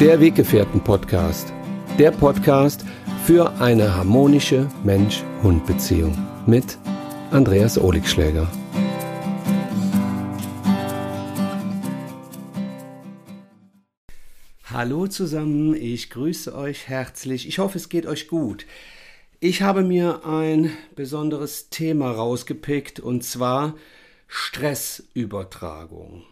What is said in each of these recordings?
Der Weggefährten-Podcast. Der Podcast für eine harmonische Mensch-Hund-Beziehung mit Andreas Oligschläger. Hallo zusammen, ich grüße euch herzlich. Ich hoffe, es geht euch gut. Ich habe mir ein besonderes Thema rausgepickt und zwar Stressübertragung.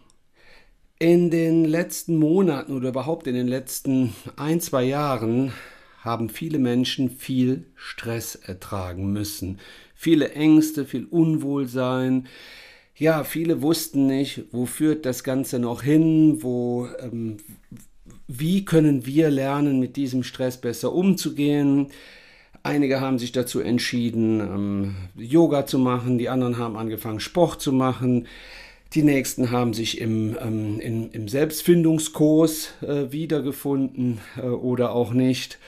In den letzten Monaten oder überhaupt in den letzten ein, zwei Jahren haben viele Menschen viel Stress ertragen müssen. Viele Ängste, viel Unwohlsein. Ja, viele wussten nicht, wo führt das Ganze noch hin, wo, ähm, wie können wir lernen, mit diesem Stress besser umzugehen. Einige haben sich dazu entschieden, ähm, Yoga zu machen, die anderen haben angefangen, Sport zu machen. Die nächsten haben sich im, ähm, in, im Selbstfindungskurs äh, wiedergefunden äh, oder auch nicht.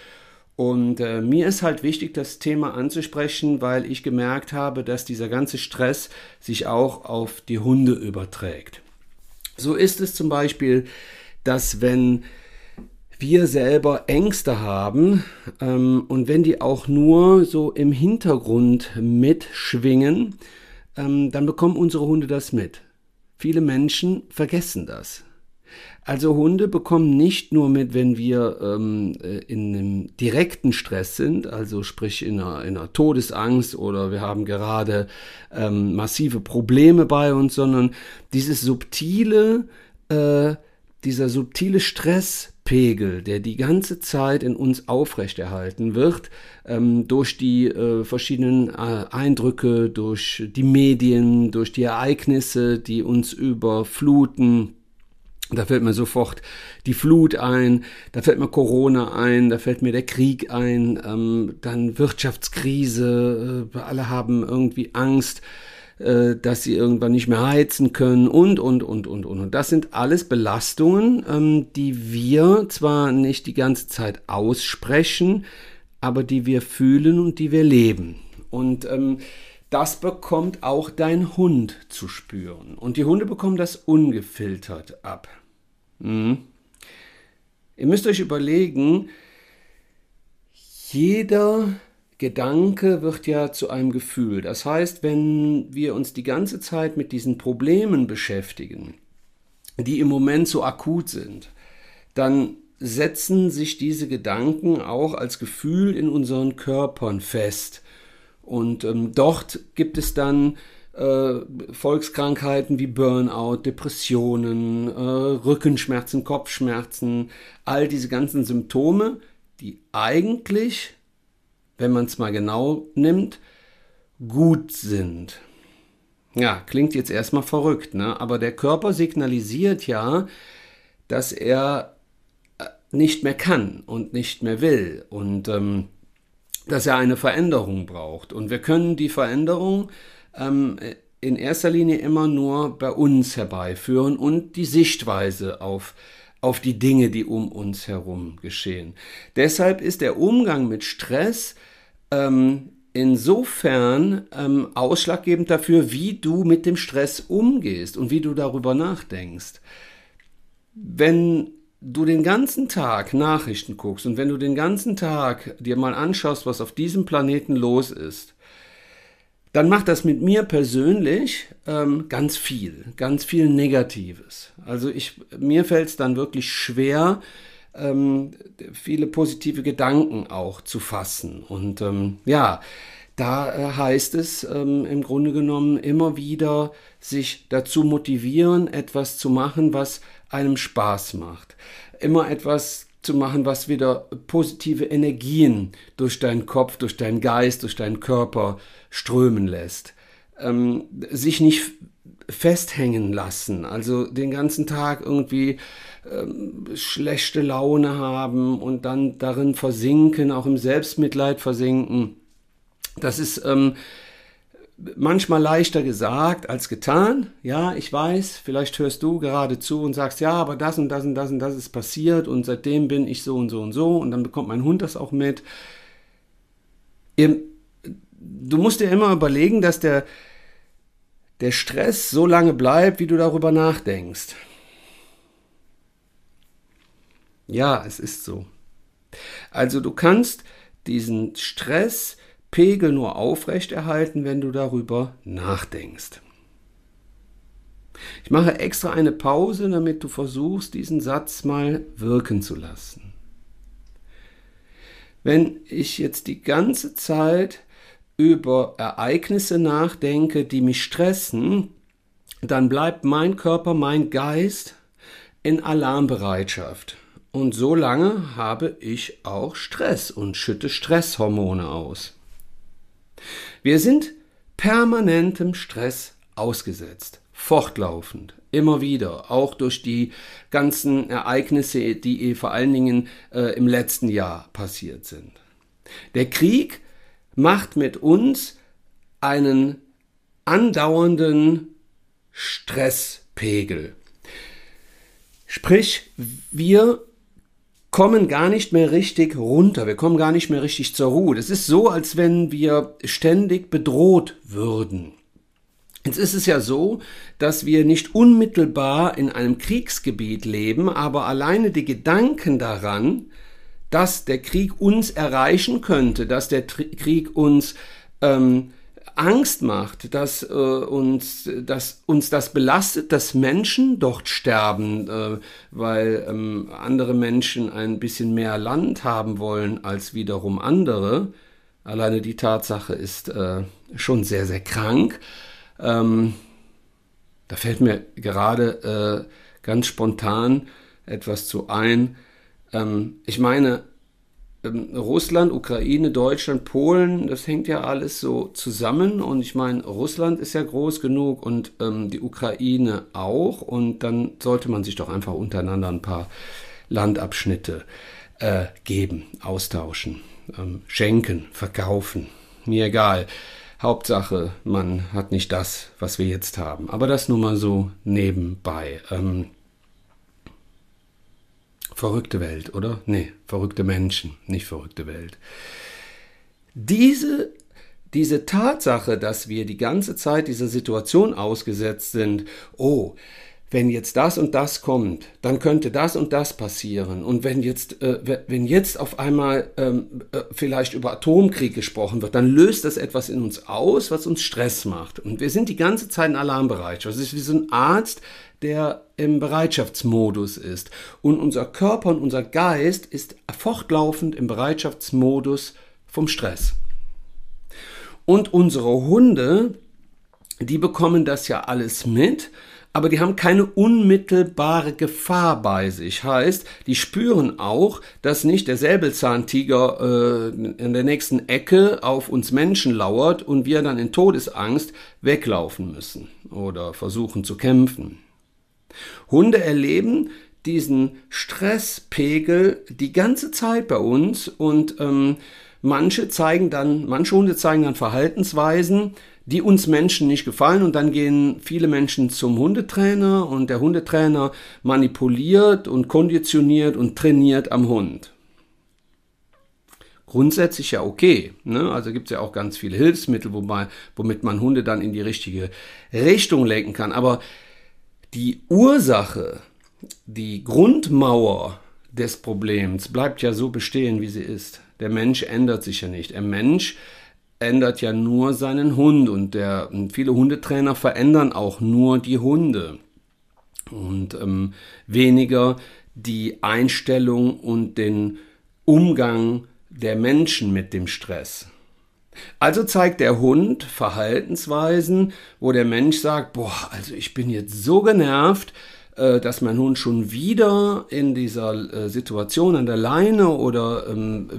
Und äh, mir ist halt wichtig, das Thema anzusprechen, weil ich gemerkt habe, dass dieser ganze Stress sich auch auf die Hunde überträgt. So ist es zum Beispiel, dass wenn wir selber Ängste haben ähm, und wenn die auch nur so im Hintergrund mitschwingen, ähm, dann bekommen unsere Hunde das mit. Viele Menschen vergessen das. Also Hunde bekommen nicht nur mit, wenn wir ähm, äh, in einem direkten Stress sind, also sprich in einer, in einer Todesangst oder wir haben gerade ähm, massive Probleme bei uns, sondern dieses subtile, äh, dieser subtile Stresspegel, der die ganze Zeit in uns aufrechterhalten wird, ähm, durch die äh, verschiedenen äh, Eindrücke, durch die Medien, durch die Ereignisse, die uns überfluten, da fällt mir sofort die Flut ein, da fällt mir Corona ein, da fällt mir der Krieg ein, ähm, dann Wirtschaftskrise, äh, alle haben irgendwie Angst, äh, dass sie irgendwann nicht mehr heizen können und, und, und, und, und. Und das sind alles Belastungen, ähm, die wir zwar nicht die ganze Zeit aussprechen, aber die wir fühlen und die wir leben. Und ähm, das bekommt auch dein Hund zu spüren. Und die Hunde bekommen das ungefiltert ab. Mhm. Ihr müsst euch überlegen, jeder Gedanke wird ja zu einem Gefühl. Das heißt, wenn wir uns die ganze Zeit mit diesen Problemen beschäftigen, die im Moment so akut sind, dann setzen sich diese Gedanken auch als Gefühl in unseren Körpern fest. Und ähm, dort gibt es dann äh, Volkskrankheiten wie Burnout, Depressionen, äh, Rückenschmerzen, Kopfschmerzen, all diese ganzen Symptome, die eigentlich, wenn man es mal genau nimmt, gut sind. Ja, klingt jetzt erstmal verrückt, ne? aber der Körper signalisiert ja, dass er äh, nicht mehr kann und nicht mehr will und ähm, dass er eine Veränderung braucht. Und wir können die Veränderung ähm, in erster Linie immer nur bei uns herbeiführen und die Sichtweise auf, auf die Dinge, die um uns herum geschehen. Deshalb ist der Umgang mit Stress ähm, insofern ähm, ausschlaggebend dafür, wie du mit dem Stress umgehst und wie du darüber nachdenkst. Wenn du den ganzen Tag Nachrichten guckst und wenn du den ganzen Tag dir mal anschaust, was auf diesem Planeten los ist, dann macht das mit mir persönlich ähm, ganz viel, ganz viel Negatives. Also ich, mir fällt es dann wirklich schwer, ähm, viele positive Gedanken auch zu fassen. Und ähm, ja, da äh, heißt es ähm, im Grunde genommen immer wieder, sich dazu motivieren, etwas zu machen, was einem Spaß macht. Immer etwas zu machen, was wieder positive Energien durch deinen Kopf, durch deinen Geist, durch deinen Körper strömen lässt. Ähm, sich nicht festhängen lassen, also den ganzen Tag irgendwie ähm, schlechte Laune haben und dann darin versinken, auch im Selbstmitleid versinken. Das ist ähm, manchmal leichter gesagt als getan. Ja, ich weiß, vielleicht hörst du gerade zu und sagst, ja, aber das und das und das und das ist passiert und seitdem bin ich so und so und so und dann bekommt mein Hund das auch mit. Du musst dir immer überlegen, dass der, der Stress so lange bleibt, wie du darüber nachdenkst. Ja, es ist so. Also du kannst diesen Stresspegel nur aufrechterhalten, wenn du darüber nachdenkst. Ich mache extra eine Pause, damit du versuchst, diesen Satz mal wirken zu lassen. Wenn ich jetzt die ganze Zeit über Ereignisse nachdenke, die mich stressen, dann bleibt mein Körper, mein Geist in Alarmbereitschaft. Und so lange habe ich auch Stress und schütte Stresshormone aus. Wir sind permanentem Stress ausgesetzt, fortlaufend, immer wieder, auch durch die ganzen Ereignisse, die vor allen Dingen äh, im letzten Jahr passiert sind. Der Krieg macht mit uns einen andauernden Stresspegel. Sprich, wir kommen gar nicht mehr richtig runter, wir kommen gar nicht mehr richtig zur Ruhe. Das ist so, als wenn wir ständig bedroht würden. Jetzt ist es ja so, dass wir nicht unmittelbar in einem Kriegsgebiet leben, aber alleine die Gedanken daran, dass der Krieg uns erreichen könnte, dass der Krieg uns ähm, Angst macht, dass, äh, uns, dass uns das belastet, dass Menschen dort sterben, äh, weil ähm, andere Menschen ein bisschen mehr Land haben wollen als wiederum andere. Alleine die Tatsache ist äh, schon sehr, sehr krank. Ähm, da fällt mir gerade äh, ganz spontan etwas zu ein. Ähm, ich meine, ähm, Russland, Ukraine, Deutschland, Polen, das hängt ja alles so zusammen. Und ich meine, Russland ist ja groß genug und ähm, die Ukraine auch. Und dann sollte man sich doch einfach untereinander ein paar Landabschnitte äh, geben, austauschen, ähm, schenken, verkaufen. Mir egal. Hauptsache, man hat nicht das, was wir jetzt haben. Aber das nur mal so nebenbei. Ähm, Verrückte Welt, oder? Nee, verrückte Menschen, nicht verrückte Welt. Diese, diese Tatsache, dass wir die ganze Zeit dieser Situation ausgesetzt sind, oh, wenn jetzt das und das kommt, dann könnte das und das passieren. Und wenn jetzt, äh, wenn jetzt auf einmal ähm, äh, vielleicht über Atomkrieg gesprochen wird, dann löst das etwas in uns aus, was uns Stress macht. Und wir sind die ganze Zeit in Alarmbereitschaft. Das ist wie so ein Arzt, der im Bereitschaftsmodus ist. Und unser Körper und unser Geist ist fortlaufend im Bereitschaftsmodus vom Stress. Und unsere Hunde, die bekommen das ja alles mit aber die haben keine unmittelbare Gefahr bei sich. Heißt, die spüren auch, dass nicht der Säbelzahntiger äh, in der nächsten Ecke auf uns Menschen lauert und wir dann in Todesangst weglaufen müssen oder versuchen zu kämpfen. Hunde erleben diesen Stresspegel die ganze Zeit bei uns und ähm, manche zeigen dann, manche Hunde zeigen dann Verhaltensweisen, die uns Menschen nicht gefallen und dann gehen viele Menschen zum Hundetrainer und der Hundetrainer manipuliert und konditioniert und trainiert am Hund. Grundsätzlich ja okay. Ne? Also gibt es ja auch ganz viele Hilfsmittel, wobei, womit man Hunde dann in die richtige Richtung lenken kann. Aber die Ursache, die Grundmauer des Problems bleibt ja so bestehen, wie sie ist. Der Mensch ändert sich ja nicht. Der Mensch ändert ja nur seinen Hund und der, viele Hundetrainer verändern auch nur die Hunde und ähm, weniger die Einstellung und den Umgang der Menschen mit dem Stress. Also zeigt der Hund Verhaltensweisen, wo der Mensch sagt, boah, also ich bin jetzt so genervt, äh, dass mein Hund schon wieder in dieser äh, Situation an der Leine oder ähm,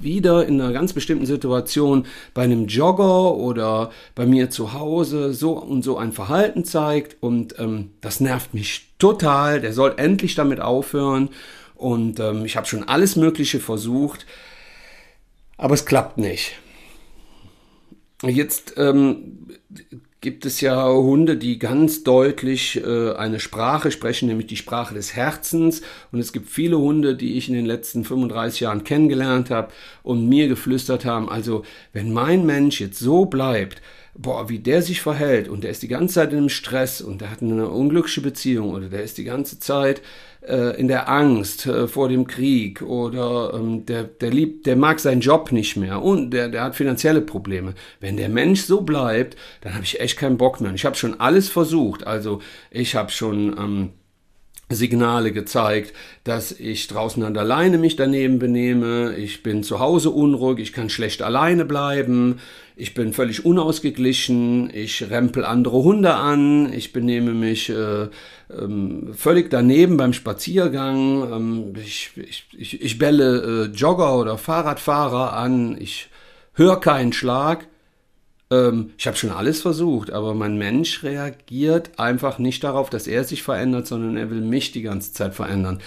wieder in einer ganz bestimmten Situation bei einem Jogger oder bei mir zu Hause so und so ein Verhalten zeigt und ähm, das nervt mich total. Der soll endlich damit aufhören und ähm, ich habe schon alles Mögliche versucht, aber es klappt nicht. Jetzt ähm, gibt es ja Hunde, die ganz deutlich äh, eine Sprache sprechen, nämlich die Sprache des Herzens. Und es gibt viele Hunde, die ich in den letzten 35 Jahren kennengelernt habe und mir geflüstert haben, also wenn mein Mensch jetzt so bleibt, boah, wie der sich verhält und der ist die ganze Zeit in einem Stress und der hat eine unglückliche Beziehung oder der ist die ganze Zeit äh, in der Angst äh, vor dem Krieg oder ähm, der, der liebt, der mag seinen Job nicht mehr und der, der hat finanzielle Probleme. Wenn der Mensch so bleibt, dann habe ich echt keinen Bock mehr. Und ich habe schon alles versucht. Also ich habe schon ähm, Signale gezeigt, dass ich draußen an der Leine mich daneben benehme, ich bin zu Hause unruhig, ich kann schlecht alleine bleiben, ich bin völlig unausgeglichen, ich rempel andere Hunde an, ich benehme mich äh, ähm, völlig daneben beim Spaziergang, ähm, ich, ich, ich, ich belle äh, Jogger oder Fahrradfahrer an, ich höre keinen Schlag. Ähm, ich habe schon alles versucht, aber mein Mensch reagiert einfach nicht darauf, dass er sich verändert, sondern er will mich die ganze Zeit verändern.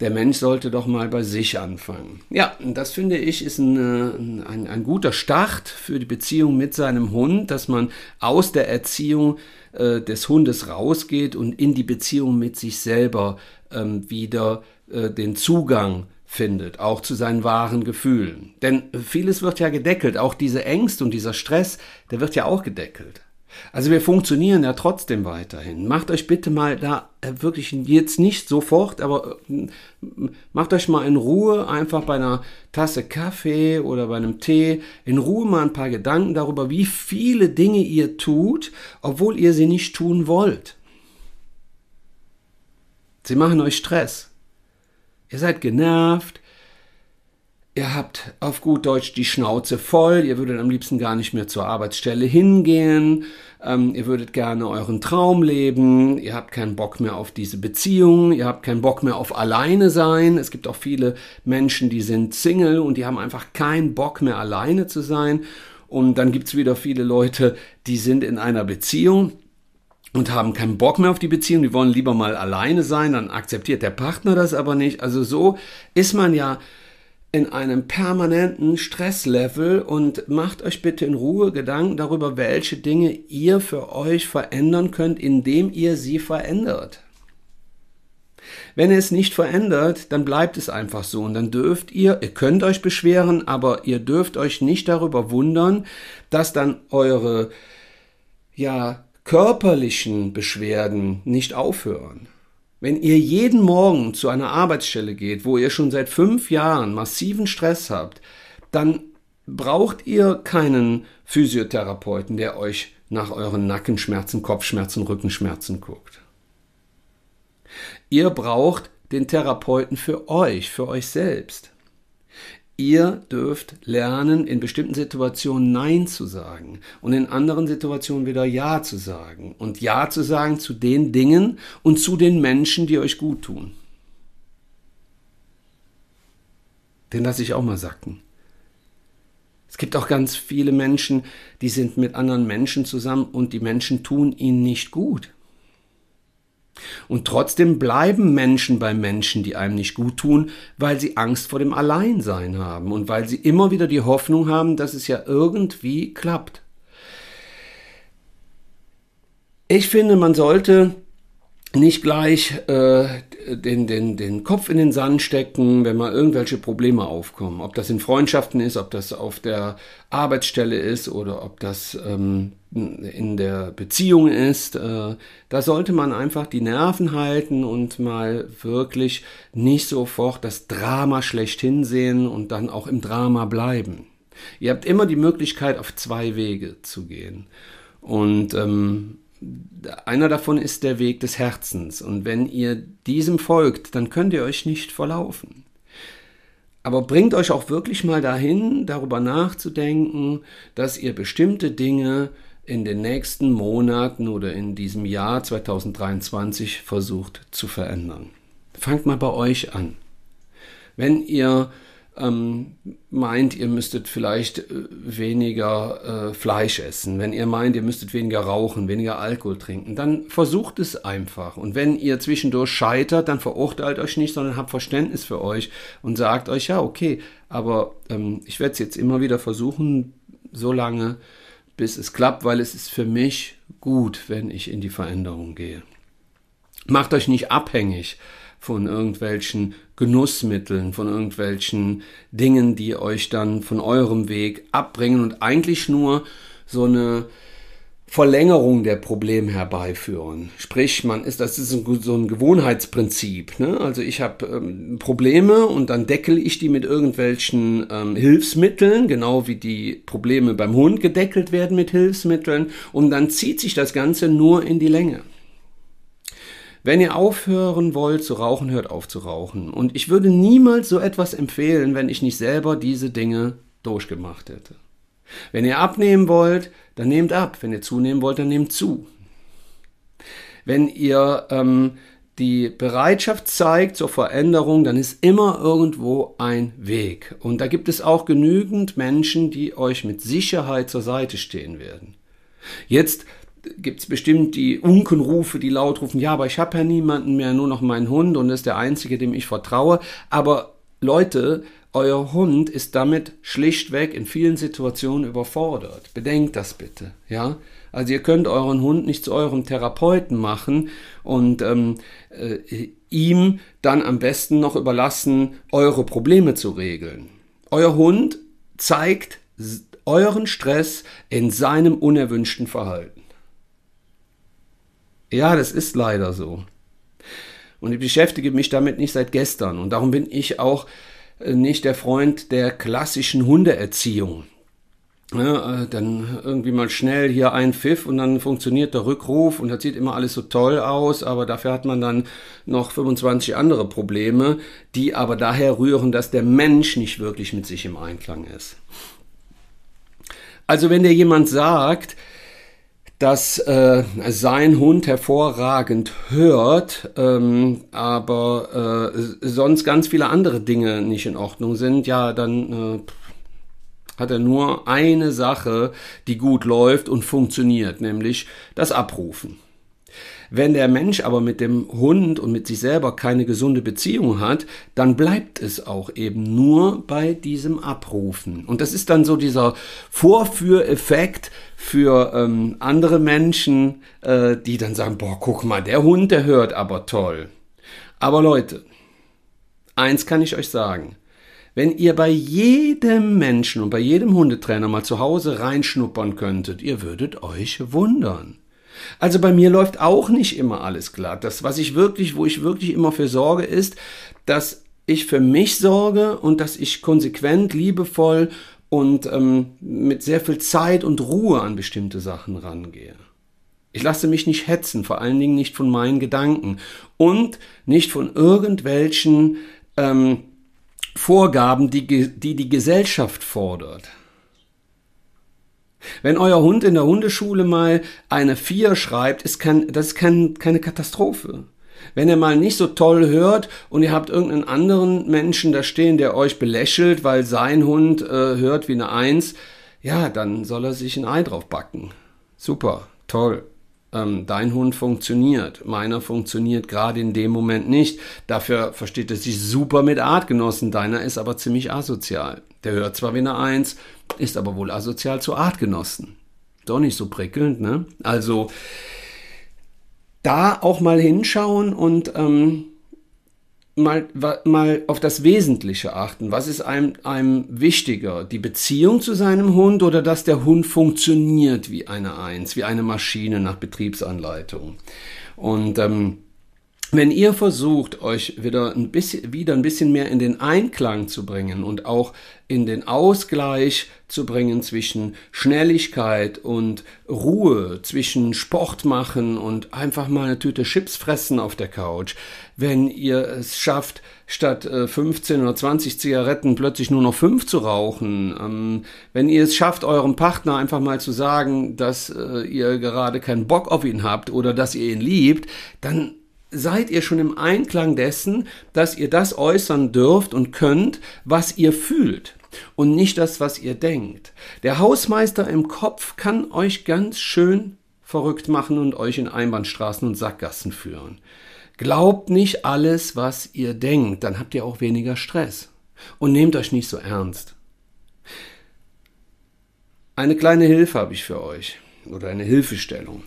Der Mensch sollte doch mal bei sich anfangen. Ja, das finde ich ist ein, ein, ein guter Start für die Beziehung mit seinem Hund, dass man aus der Erziehung äh, des Hundes rausgeht und in die Beziehung mit sich selber ähm, wieder äh, den Zugang findet, auch zu seinen wahren Gefühlen. Denn vieles wird ja gedeckelt, auch diese Ängste und dieser Stress, der wird ja auch gedeckelt. Also wir funktionieren ja trotzdem weiterhin. Macht euch bitte mal da äh, wirklich jetzt nicht sofort, aber äh, macht euch mal in Ruhe einfach bei einer Tasse Kaffee oder bei einem Tee in Ruhe mal ein paar Gedanken darüber, wie viele Dinge ihr tut, obwohl ihr sie nicht tun wollt. Sie machen euch Stress. Ihr seid genervt, ihr habt auf gut Deutsch die Schnauze voll, ihr würdet am liebsten gar nicht mehr zur Arbeitsstelle hingehen, ähm, ihr würdet gerne euren Traum leben, ihr habt keinen Bock mehr auf diese Beziehung, ihr habt keinen Bock mehr auf alleine sein. Es gibt auch viele Menschen, die sind Single und die haben einfach keinen Bock mehr alleine zu sein. Und dann gibt's wieder viele Leute, die sind in einer Beziehung, und haben keinen Bock mehr auf die Beziehung, die wollen lieber mal alleine sein, dann akzeptiert der Partner das aber nicht. Also so ist man ja in einem permanenten Stresslevel und macht euch bitte in Ruhe Gedanken darüber, welche Dinge ihr für euch verändern könnt, indem ihr sie verändert. Wenn ihr es nicht verändert, dann bleibt es einfach so und dann dürft ihr, ihr könnt euch beschweren, aber ihr dürft euch nicht darüber wundern, dass dann eure ja körperlichen Beschwerden nicht aufhören. Wenn ihr jeden Morgen zu einer Arbeitsstelle geht, wo ihr schon seit fünf Jahren massiven Stress habt, dann braucht ihr keinen Physiotherapeuten, der euch nach euren Nackenschmerzen, Kopfschmerzen, Rückenschmerzen guckt. Ihr braucht den Therapeuten für euch, für euch selbst. Ihr dürft lernen, in bestimmten Situationen Nein zu sagen und in anderen Situationen wieder Ja zu sagen. Und Ja zu sagen zu den Dingen und zu den Menschen, die euch gut tun. Den lasse ich auch mal sacken. Es gibt auch ganz viele Menschen, die sind mit anderen Menschen zusammen und die Menschen tun ihnen nicht gut. Und trotzdem bleiben Menschen bei Menschen, die einem nicht gut tun, weil sie Angst vor dem Alleinsein haben und weil sie immer wieder die Hoffnung haben, dass es ja irgendwie klappt. Ich finde, man sollte nicht gleich äh, den, den, den Kopf in den Sand stecken, wenn mal irgendwelche Probleme aufkommen. Ob das in Freundschaften ist, ob das auf der Arbeitsstelle ist oder ob das ähm, in der Beziehung ist. Äh, da sollte man einfach die Nerven halten und mal wirklich nicht sofort das Drama schlechthin sehen und dann auch im Drama bleiben. Ihr habt immer die Möglichkeit, auf zwei Wege zu gehen. Und ähm, einer davon ist der Weg des Herzens. Und wenn ihr diesem folgt, dann könnt ihr euch nicht verlaufen. Aber bringt euch auch wirklich mal dahin, darüber nachzudenken, dass ihr bestimmte Dinge in den nächsten Monaten oder in diesem Jahr 2023 versucht zu verändern. Fangt mal bei euch an. Wenn ihr ähm, meint, ihr müsstet vielleicht äh, weniger äh, Fleisch essen, wenn ihr meint, ihr müsstet weniger rauchen, weniger Alkohol trinken, dann versucht es einfach. Und wenn ihr zwischendurch scheitert, dann verurteilt euch nicht, sondern habt Verständnis für euch und sagt euch, ja, okay, aber ähm, ich werde es jetzt immer wieder versuchen, so lange, bis es klappt, weil es ist für mich gut, wenn ich in die Veränderung gehe. Macht euch nicht abhängig von irgendwelchen Genussmitteln, von irgendwelchen Dingen, die euch dann von eurem Weg abbringen und eigentlich nur so eine Verlängerung der Probleme herbeiführen. Sprich, man ist, das ist ein, so ein Gewohnheitsprinzip. Ne? Also ich habe ähm, Probleme und dann deckel ich die mit irgendwelchen ähm, Hilfsmitteln, genau wie die Probleme beim Hund gedeckelt werden mit Hilfsmitteln und dann zieht sich das Ganze nur in die Länge. Wenn ihr aufhören wollt zu rauchen, hört auf zu rauchen. Und ich würde niemals so etwas empfehlen, wenn ich nicht selber diese Dinge durchgemacht hätte. Wenn ihr abnehmen wollt, dann nehmt ab. Wenn ihr zunehmen wollt, dann nehmt zu. Wenn ihr ähm, die Bereitschaft zeigt zur Veränderung, dann ist immer irgendwo ein Weg. Und da gibt es auch genügend Menschen, die euch mit Sicherheit zur Seite stehen werden. Jetzt gibt es bestimmt die Unkenrufe, die laut rufen, ja, aber ich habe ja niemanden mehr, nur noch meinen Hund und ist der einzige, dem ich vertraue. Aber Leute, euer Hund ist damit schlichtweg in vielen Situationen überfordert. Bedenkt das bitte, ja. Also ihr könnt euren Hund nicht zu eurem Therapeuten machen und ähm, äh, ihm dann am besten noch überlassen, eure Probleme zu regeln. Euer Hund zeigt euren Stress in seinem unerwünschten Verhalten. Ja, das ist leider so. Und ich beschäftige mich damit nicht seit gestern und darum bin ich auch nicht der Freund der klassischen Hundeerziehung. Ja, äh, dann irgendwie mal schnell hier ein Pfiff und dann funktioniert der Rückruf und das sieht immer alles so toll aus, aber dafür hat man dann noch 25 andere Probleme, die aber daher rühren, dass der Mensch nicht wirklich mit sich im Einklang ist. Also wenn dir jemand sagt, dass äh, sein Hund hervorragend hört, ähm, aber äh, sonst ganz viele andere Dinge nicht in Ordnung sind, ja, dann äh, hat er nur eine Sache, die gut läuft und funktioniert, nämlich das Abrufen. Wenn der Mensch aber mit dem Hund und mit sich selber keine gesunde Beziehung hat, dann bleibt es auch eben nur bei diesem Abrufen. Und das ist dann so dieser Vorführeffekt für ähm, andere Menschen, äh, die dann sagen, boah, guck mal, der Hund, der hört aber toll. Aber Leute, eins kann ich euch sagen. Wenn ihr bei jedem Menschen und bei jedem Hundetrainer mal zu Hause reinschnuppern könntet, ihr würdet euch wundern. Also bei mir läuft auch nicht immer alles glatt. Das, was ich wirklich, wo ich wirklich immer für sorge, ist, dass ich für mich sorge und dass ich konsequent, liebevoll und ähm, mit sehr viel Zeit und Ruhe an bestimmte Sachen rangehe. Ich lasse mich nicht hetzen, vor allen Dingen nicht von meinen Gedanken und nicht von irgendwelchen ähm, Vorgaben, die, die die Gesellschaft fordert. Wenn euer Hund in der Hundeschule mal eine 4 schreibt, ist kein, das ist kein, keine Katastrophe. Wenn er mal nicht so toll hört und ihr habt irgendeinen anderen Menschen da stehen, der euch belächelt, weil sein Hund äh, hört wie eine 1, ja, dann soll er sich ein Ei drauf backen. Super, toll. Ähm, dein Hund funktioniert, meiner funktioniert gerade in dem Moment nicht. Dafür versteht er sich super mit Artgenossen, deiner ist aber ziemlich asozial. Der hört zwar wie eine Eins, ist aber wohl asozial zu Artgenossen. Doch nicht so prickelnd, ne? Also da auch mal hinschauen und ähm, mal, mal auf das Wesentliche achten. Was ist einem, einem wichtiger? Die Beziehung zu seinem Hund oder dass der Hund funktioniert wie eine Eins, wie eine Maschine nach Betriebsanleitung? Und ähm, wenn ihr versucht, euch wieder ein bisschen, wieder ein bisschen mehr in den Einklang zu bringen und auch in den Ausgleich zu bringen zwischen Schnelligkeit und Ruhe, zwischen Sport machen und einfach mal eine Tüte Chips fressen auf der Couch, wenn ihr es schafft, statt 15 äh, oder 20 Zigaretten plötzlich nur noch 5 zu rauchen, ähm, wenn ihr es schafft, eurem Partner einfach mal zu sagen, dass äh, ihr gerade keinen Bock auf ihn habt oder dass ihr ihn liebt, dann seid ihr schon im Einklang dessen, dass ihr das äußern dürft und könnt, was ihr fühlt und nicht das, was ihr denkt. Der Hausmeister im Kopf kann euch ganz schön verrückt machen und euch in Einbahnstraßen und Sackgassen führen. Glaubt nicht alles, was ihr denkt, dann habt ihr auch weniger Stress. Und nehmt euch nicht so ernst. Eine kleine Hilfe habe ich für euch oder eine Hilfestellung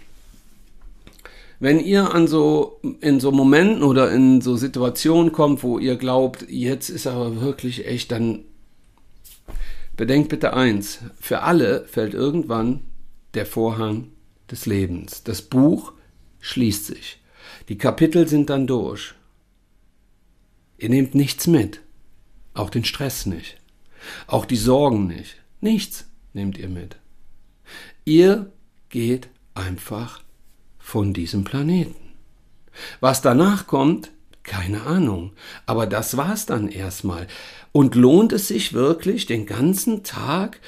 wenn ihr an so, in so Momenten oder in so Situationen kommt, wo ihr glaubt, jetzt ist aber wirklich echt, dann bedenkt bitte eins, für alle fällt irgendwann der Vorhang des Lebens. Das Buch schließt sich. Die Kapitel sind dann durch. Ihr nehmt nichts mit. Auch den Stress nicht. Auch die Sorgen nicht. Nichts nehmt ihr mit. Ihr geht einfach von diesem Planeten. Was danach kommt, keine Ahnung. Aber das war's dann erstmal. Und lohnt es sich wirklich, den ganzen Tag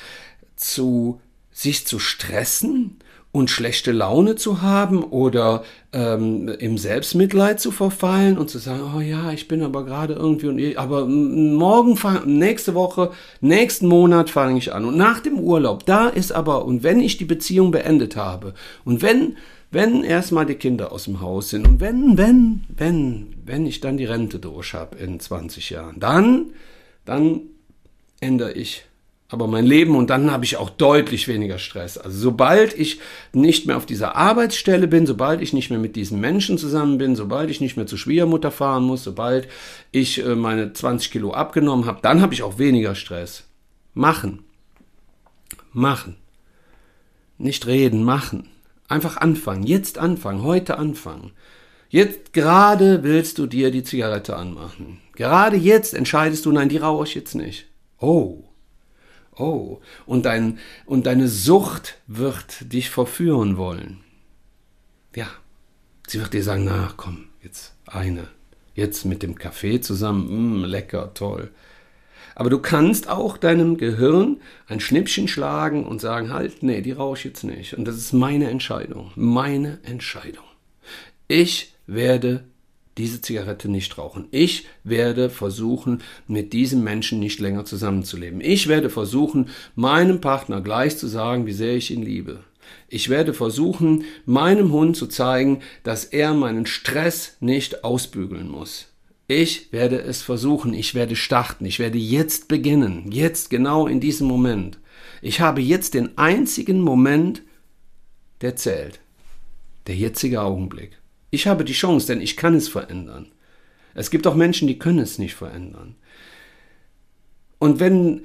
zu sich zu stressen und schlechte Laune zu haben oder ähm, im Selbstmitleid zu verfallen und zu sagen, oh ja, ich bin aber gerade irgendwie und aber morgen, nächste Woche, nächsten Monat fange ich an und nach dem Urlaub, da ist aber und wenn ich die Beziehung beendet habe und wenn wenn erstmal die Kinder aus dem Haus sind und wenn wenn wenn wenn ich dann die Rente durch habe in 20 Jahren, dann dann ändere ich aber mein Leben und dann habe ich auch deutlich weniger Stress. Also sobald ich nicht mehr auf dieser Arbeitsstelle bin, sobald ich nicht mehr mit diesen Menschen zusammen bin, sobald ich nicht mehr zur Schwiegermutter fahren muss, sobald ich äh, meine 20 Kilo abgenommen habe, dann habe ich auch weniger Stress. Machen. Machen. Nicht reden, machen. Einfach anfangen. Jetzt anfangen. Heute anfangen. Jetzt gerade willst du dir die Zigarette anmachen. Gerade jetzt entscheidest du, nein, die rauche ich jetzt nicht. Oh, Oh, und, dein, und deine Sucht wird dich verführen wollen. Ja, sie wird dir sagen, na komm, jetzt eine. Jetzt mit dem Kaffee zusammen, mm, lecker, toll. Aber du kannst auch deinem Gehirn ein Schnippchen schlagen und sagen, halt, nee, die rauche ich jetzt nicht. Und das ist meine Entscheidung, meine Entscheidung. Ich werde diese Zigarette nicht rauchen. Ich werde versuchen, mit diesem Menschen nicht länger zusammenzuleben. Ich werde versuchen, meinem Partner gleich zu sagen, wie sehr ich ihn liebe. Ich werde versuchen, meinem Hund zu zeigen, dass er meinen Stress nicht ausbügeln muss. Ich werde es versuchen, ich werde starten, ich werde jetzt beginnen, jetzt genau in diesem Moment. Ich habe jetzt den einzigen Moment, der zählt. Der jetzige Augenblick. Ich habe die Chance, denn ich kann es verändern. Es gibt auch Menschen, die können es nicht verändern. Und wenn,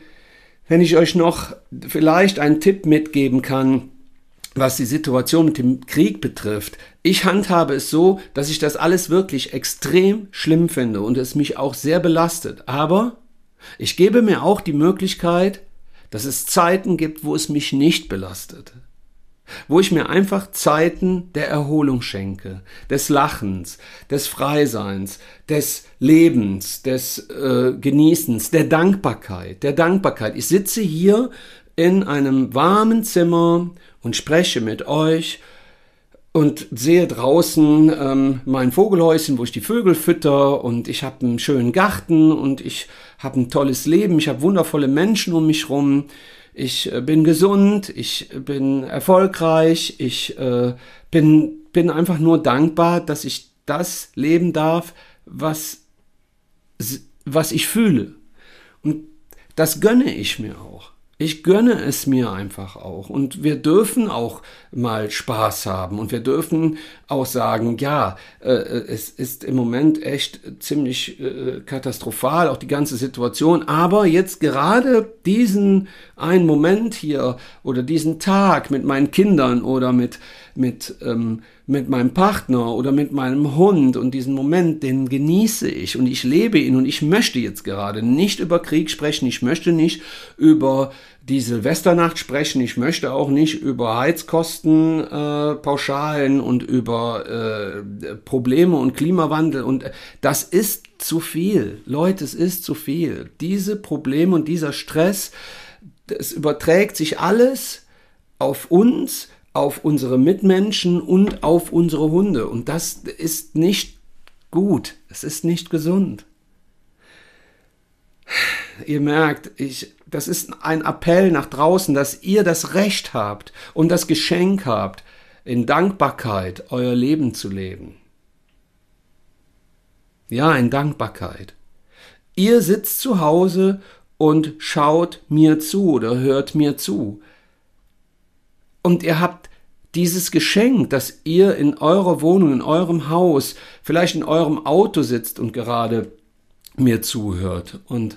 wenn ich euch noch vielleicht einen Tipp mitgeben kann, was die Situation mit dem Krieg betrifft. Ich handhabe es so, dass ich das alles wirklich extrem schlimm finde und es mich auch sehr belastet. Aber ich gebe mir auch die Möglichkeit, dass es Zeiten gibt, wo es mich nicht belastet wo ich mir einfach Zeiten der Erholung schenke, des Lachens, des Freiseins, des Lebens, des äh, Genießens, der Dankbarkeit, der Dankbarkeit. Ich sitze hier in einem warmen Zimmer und spreche mit euch und sehe draußen ähm, mein Vogelhäuschen, wo ich die Vögel fütter und ich habe einen schönen Garten und ich habe ein tolles Leben, ich habe wundervolle Menschen um mich rum ich äh, bin gesund, ich bin erfolgreich, ich äh, bin, bin einfach nur dankbar, dass ich das leben darf, was, was ich fühle. Und das gönne ich mir auch. Ich gönne es mir einfach auch. Und wir dürfen auch mal Spaß haben. Und wir dürfen auch sagen, ja, äh, es ist im Moment echt ziemlich äh, katastrophal, auch die ganze Situation. Aber jetzt gerade diesen einen Moment hier oder diesen Tag mit meinen Kindern oder mit, mit, ähm, mit meinem Partner oder mit meinem Hund und diesen Moment, den genieße ich und ich lebe ihn und ich möchte jetzt gerade nicht über Krieg sprechen, ich möchte nicht über die Silvesternacht sprechen. Ich möchte auch nicht über Heizkosten äh, pauschalen und über äh, Probleme und Klimawandel und äh, das ist zu viel. Leute, es ist zu viel. Diese Probleme und dieser Stress, es überträgt sich alles auf uns, auf unsere Mitmenschen und auf unsere Hunde und das ist nicht gut. Es ist nicht gesund. Ihr merkt, ich das ist ein Appell nach draußen, dass ihr das Recht habt und das Geschenk habt, in Dankbarkeit euer Leben zu leben. Ja, in Dankbarkeit. Ihr sitzt zu Hause und schaut mir zu oder hört mir zu. Und ihr habt dieses Geschenk, dass ihr in eurer Wohnung, in eurem Haus, vielleicht in eurem Auto sitzt und gerade mir zuhört. Und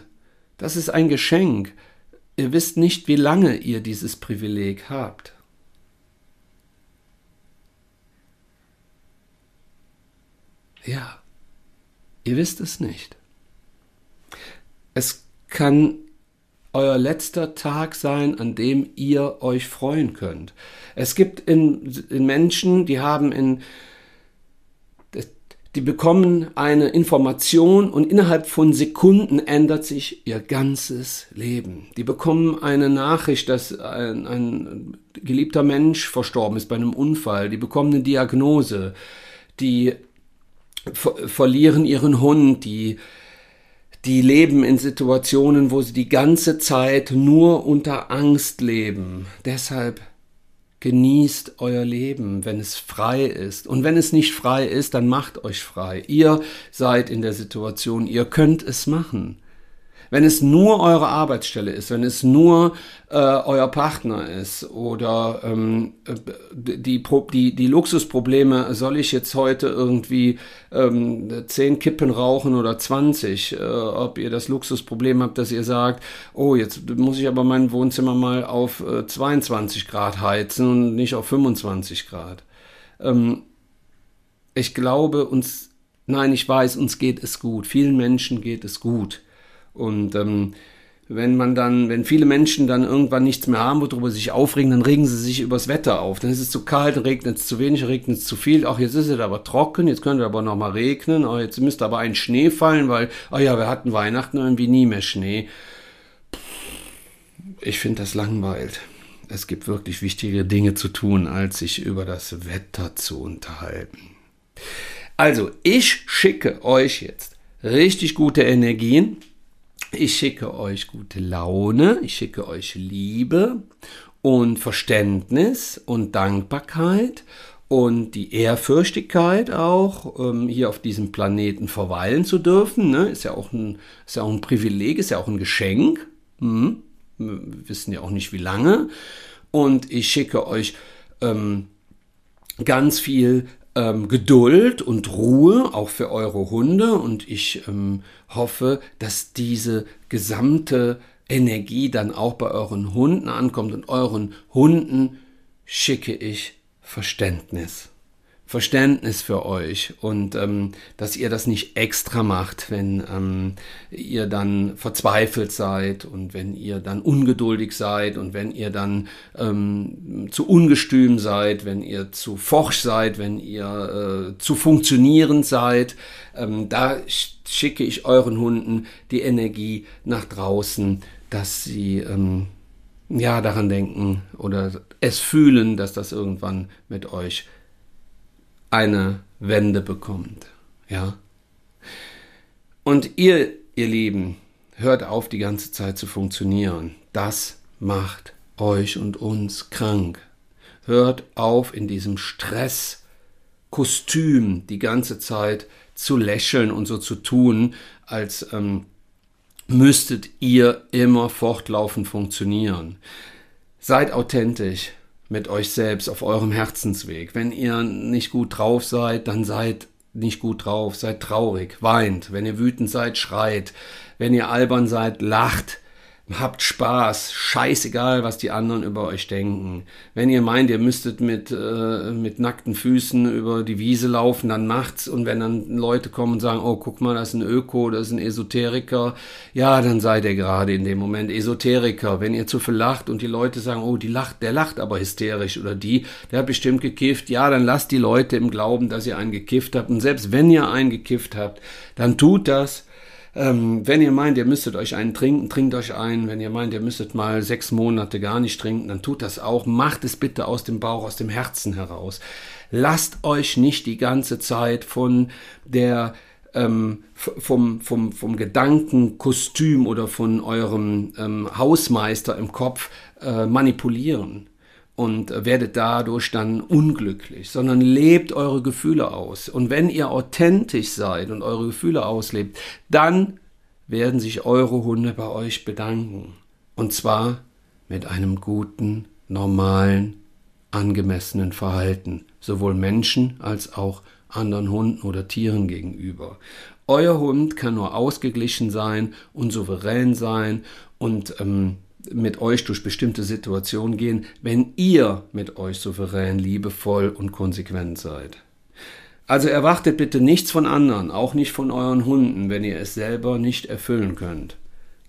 das ist ein Geschenk. Ihr wisst nicht, wie lange ihr dieses Privileg habt. Ja, ihr wisst es nicht. Es kann euer letzter Tag sein, an dem ihr euch freuen könnt. Es gibt in, in Menschen, die haben in die bekommen eine Information und innerhalb von Sekunden ändert sich ihr ganzes Leben. Die bekommen eine Nachricht, dass ein, ein geliebter Mensch verstorben ist bei einem Unfall. Die bekommen eine Diagnose. Die ver verlieren ihren Hund. Die, die leben in Situationen, wo sie die ganze Zeit nur unter Angst leben. Deshalb Genießt euer Leben, wenn es frei ist. Und wenn es nicht frei ist, dann macht euch frei. Ihr seid in der Situation, ihr könnt es machen. Wenn es nur eure Arbeitsstelle ist, wenn es nur äh, euer Partner ist oder ähm, die, die, die Luxusprobleme, soll ich jetzt heute irgendwie ähm, 10 Kippen rauchen oder 20, äh, ob ihr das Luxusproblem habt, dass ihr sagt, oh, jetzt muss ich aber mein Wohnzimmer mal auf äh, 22 Grad heizen und nicht auf 25 Grad. Ähm, ich glaube uns, nein, ich weiß, uns geht es gut. Vielen Menschen geht es gut. Und ähm, wenn man dann, wenn viele Menschen dann irgendwann nichts mehr haben, worüber sie sich aufregen, dann regen sie sich übers Wetter auf. Dann ist es zu kalt, regnet es zu wenig, regnet es zu viel. Ach, jetzt ist es aber trocken, jetzt könnte aber noch mal regnen. Oh, jetzt müsste aber ein Schnee fallen, weil, oh ja, wir hatten Weihnachten irgendwie nie mehr Schnee. Ich finde das langweilt. Es gibt wirklich wichtige Dinge zu tun, als sich über das Wetter zu unterhalten. Also, ich schicke euch jetzt richtig gute Energien ich schicke euch gute Laune, ich schicke euch Liebe und Verständnis und Dankbarkeit und die Ehrfürchtigkeit auch, ähm, hier auf diesem Planeten verweilen zu dürfen. Ne? Ist, ja auch ein, ist ja auch ein Privileg, ist ja auch ein Geschenk. Hm? Wir wissen ja auch nicht, wie lange. Und ich schicke euch ähm, ganz viel ähm, Geduld und Ruhe, auch für eure Hunde. Und ich ähm, hoffe, dass diese gesamte Energie dann auch bei euren Hunden ankommt. Und euren Hunden schicke ich Verständnis. Verständnis für euch und ähm, dass ihr das nicht extra macht, wenn ähm, ihr dann verzweifelt seid und wenn ihr dann ungeduldig seid und wenn ihr dann ähm, zu ungestüm seid, wenn ihr zu forsch seid, wenn ihr äh, zu funktionierend seid. Ähm, da schicke ich euren Hunden die Energie nach draußen, dass sie ähm, ja daran denken oder es fühlen, dass das irgendwann mit euch eine Wende bekommt. Ja. Und ihr, ihr Lieben, hört auf, die ganze Zeit zu funktionieren. Das macht euch und uns krank. Hört auf, in diesem Stresskostüm die ganze Zeit zu lächeln und so zu tun, als ähm, müsstet ihr immer fortlaufend funktionieren. Seid authentisch, mit euch selbst auf eurem Herzensweg. Wenn ihr nicht gut drauf seid, dann seid nicht gut drauf, seid traurig, weint. Wenn ihr wütend seid, schreit. Wenn ihr albern seid, lacht habt Spaß, scheißegal, was die anderen über euch denken. Wenn ihr meint, ihr müsstet mit, äh, mit nackten Füßen über die Wiese laufen, dann macht's. Und wenn dann Leute kommen und sagen, oh, guck mal, das ist ein Öko, das ist ein Esoteriker, ja, dann seid ihr gerade in dem Moment Esoteriker. Wenn ihr zu viel lacht und die Leute sagen, oh, die lacht, der lacht aber hysterisch oder die, der hat bestimmt gekifft, ja, dann lasst die Leute im Glauben, dass ihr einen gekifft habt. Und selbst wenn ihr einen gekifft habt, dann tut das ähm, wenn ihr meint, ihr müsstet euch einen trinken, trinkt euch einen. Wenn ihr meint, ihr müsstet mal sechs Monate gar nicht trinken, dann tut das auch. Macht es bitte aus dem Bauch, aus dem Herzen heraus. Lasst euch nicht die ganze Zeit von der ähm, vom, vom, vom Gedankenkostüm oder von eurem ähm, Hausmeister im Kopf äh, manipulieren und werdet dadurch dann unglücklich, sondern lebt eure Gefühle aus. Und wenn ihr authentisch seid und eure Gefühle auslebt, dann werden sich eure Hunde bei euch bedanken. Und zwar mit einem guten, normalen, angemessenen Verhalten, sowohl Menschen als auch anderen Hunden oder Tieren gegenüber. Euer Hund kann nur ausgeglichen sein und souverän sein und ähm, mit euch durch bestimmte Situationen gehen, wenn ihr mit euch souverän, liebevoll und konsequent seid. Also erwartet bitte nichts von anderen, auch nicht von euren Hunden, wenn ihr es selber nicht erfüllen könnt.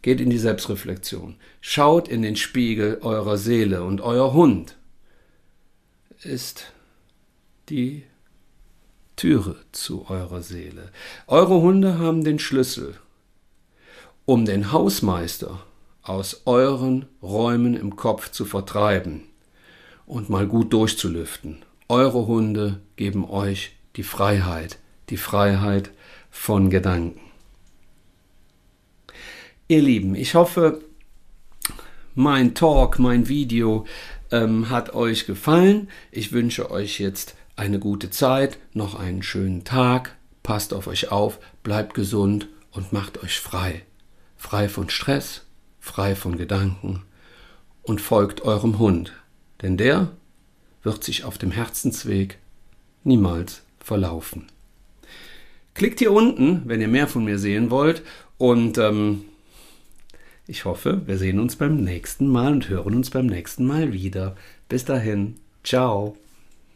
Geht in die Selbstreflexion. Schaut in den Spiegel eurer Seele und euer Hund ist die Türe zu eurer Seele. Eure Hunde haben den Schlüssel, um den Hausmeister aus euren Räumen im Kopf zu vertreiben und mal gut durchzulüften. Eure Hunde geben euch die Freiheit, die Freiheit von Gedanken. Ihr Lieben, ich hoffe, mein Talk, mein Video ähm, hat euch gefallen. Ich wünsche euch jetzt eine gute Zeit, noch einen schönen Tag. Passt auf euch auf, bleibt gesund und macht euch frei. Frei von Stress, frei von Gedanken und folgt eurem Hund, denn der wird sich auf dem Herzensweg niemals verlaufen. Klickt hier unten, wenn ihr mehr von mir sehen wollt und ähm, ich hoffe, wir sehen uns beim nächsten Mal und hören uns beim nächsten Mal wieder. Bis dahin, ciao.